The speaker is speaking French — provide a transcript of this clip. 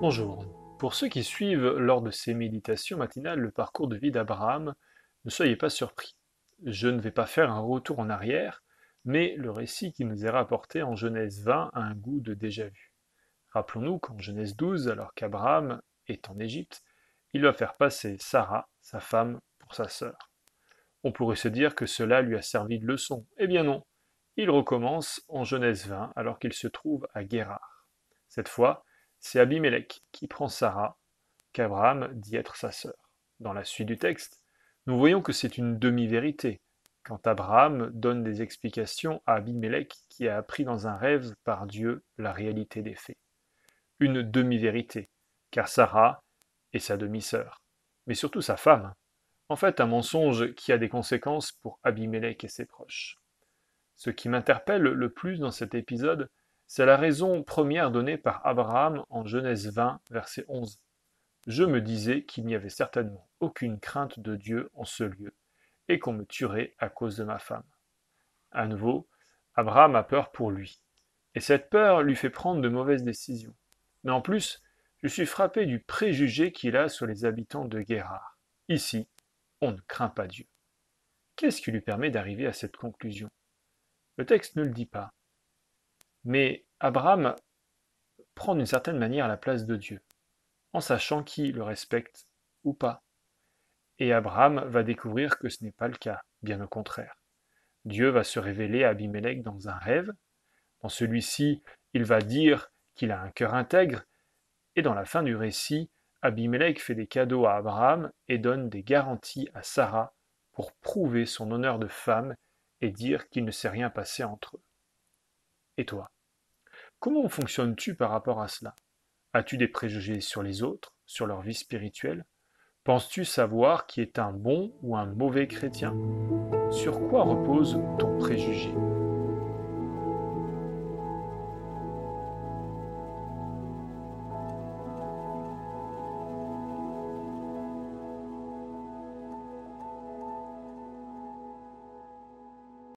Bonjour. Pour ceux qui suivent lors de ces méditations matinales le parcours de vie d'Abraham, ne soyez pas surpris. Je ne vais pas faire un retour en arrière, mais le récit qui nous est rapporté en Genèse 20 a un goût de déjà-vu. Rappelons-nous qu'en Genèse 12, alors qu'Abraham est en Égypte, il va faire passer Sarah, sa femme, pour sa sœur. On pourrait se dire que cela lui a servi de leçon. Eh bien non, il recommence en Genèse 20 alors qu'il se trouve à Guérard. Cette fois, c'est Abimelech qui prend Sarah, qu'Abraham dit être sa sœur. Dans la suite du texte, nous voyons que c'est une demi-vérité, quand Abraham donne des explications à Abimelech qui a appris dans un rêve par Dieu la réalité des faits. Une demi-vérité, car Sarah est sa demi-sœur, mais surtout sa femme. En fait, un mensonge qui a des conséquences pour Abimelech et ses proches. Ce qui m'interpelle le plus dans cet épisode, c'est la raison première donnée par Abraham en Genèse 20, verset 11. Je me disais qu'il n'y avait certainement aucune crainte de Dieu en ce lieu, et qu'on me tuerait à cause de ma femme. À nouveau, Abraham a peur pour lui, et cette peur lui fait prendre de mauvaises décisions. Mais en plus, je suis frappé du préjugé qu'il a sur les habitants de Guérard. Ici, on ne craint pas Dieu. Qu'est-ce qui lui permet d'arriver à cette conclusion? Le texte ne le dit pas. Mais Abraham prend d'une certaine manière la place de Dieu, en sachant qui le respecte ou pas. Et Abraham va découvrir que ce n'est pas le cas, bien au contraire. Dieu va se révéler à Abimelech dans un rêve. Dans celui-ci, il va dire qu'il a un cœur intègre. Et dans la fin du récit, Abimelech fait des cadeaux à Abraham et donne des garanties à Sarah pour prouver son honneur de femme et dire qu'il ne s'est rien passé entre eux. Et toi? Comment fonctionnes-tu par rapport à cela? As-tu des préjugés sur les autres, sur leur vie spirituelle? Penses-tu savoir qui est un bon ou un mauvais chrétien? Sur quoi repose ton préjugé?